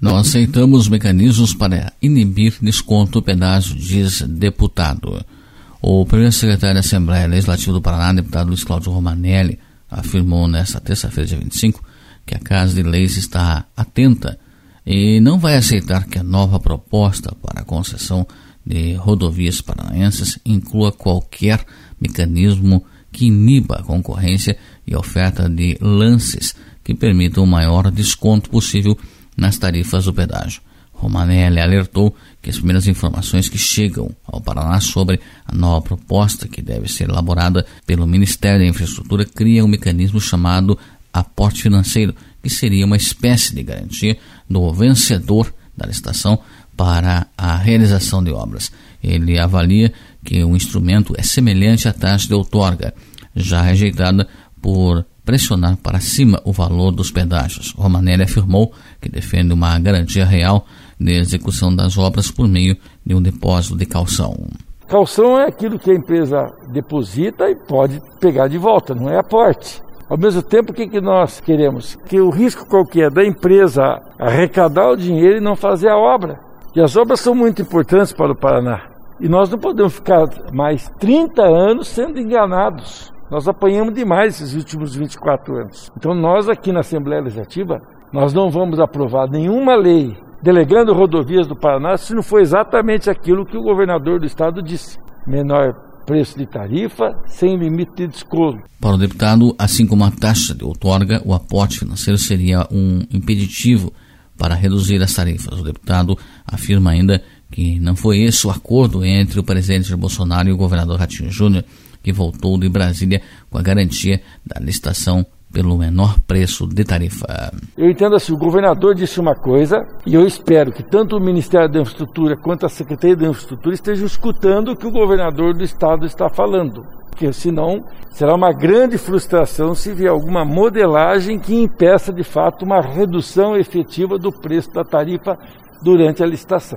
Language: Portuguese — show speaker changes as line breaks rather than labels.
Não aceitamos mecanismos para inibir desconto pedágio, diz deputado. O primeiro secretário da Assembleia Legislativa do Paraná, deputado Luiz Cláudio Romanelli, afirmou nesta terça-feira, dia 25, que a Casa de Leis está atenta e não vai aceitar que a nova proposta para a concessão de rodovias paranaenses inclua qualquer mecanismo que iniba a concorrência e a oferta de lances que permitam o maior desconto possível nas tarifas do pedágio. Romanelli alertou que as primeiras informações que chegam ao Paraná sobre a nova proposta que deve ser elaborada pelo Ministério da Infraestrutura cria um mecanismo chamado aporte financeiro, que seria uma espécie de garantia do vencedor da licitação para a realização de obras. Ele avalia que o instrumento é semelhante à taxa de outorga, já rejeitada por pressionar para cima o valor dos pedágios. Romanelli afirmou que defende uma garantia real de execução das obras por meio de um depósito de calção.
Calção é aquilo que a empresa deposita e pode pegar de volta, não é aporte. Ao mesmo tempo, o que, nós queremos? Que o risco qualquer da empresa arrecadar o dinheiro e não fazer a obra. E as obras são muito importantes para o Paraná. E nós não podemos ficar mais 30 anos sendo enganados. Nós apanhamos demais esses últimos 24 anos. Então nós aqui na Assembleia Legislativa, nós não vamos aprovar nenhuma lei delegando rodovias do Paraná se não for exatamente aquilo que o governador do estado disse. Menor preço de tarifa sem limite de desconto.
Para o deputado, assim como a taxa de outorga, o aporte financeiro seria um impeditivo para reduzir as tarifas. O deputado afirma ainda que não foi esse o acordo entre o presidente Bolsonaro e o governador Ratinho Júnior que voltou de Brasília com a garantia da licitação pelo menor preço de tarifa.
Eu entendo assim, o governador disse uma coisa e eu espero que tanto o Ministério da Infraestrutura quanto a Secretaria da Infraestrutura estejam escutando o que o governador do estado está falando. Porque senão será uma grande frustração se vier alguma modelagem que impeça de fato uma redução efetiva do preço da tarifa durante a licitação.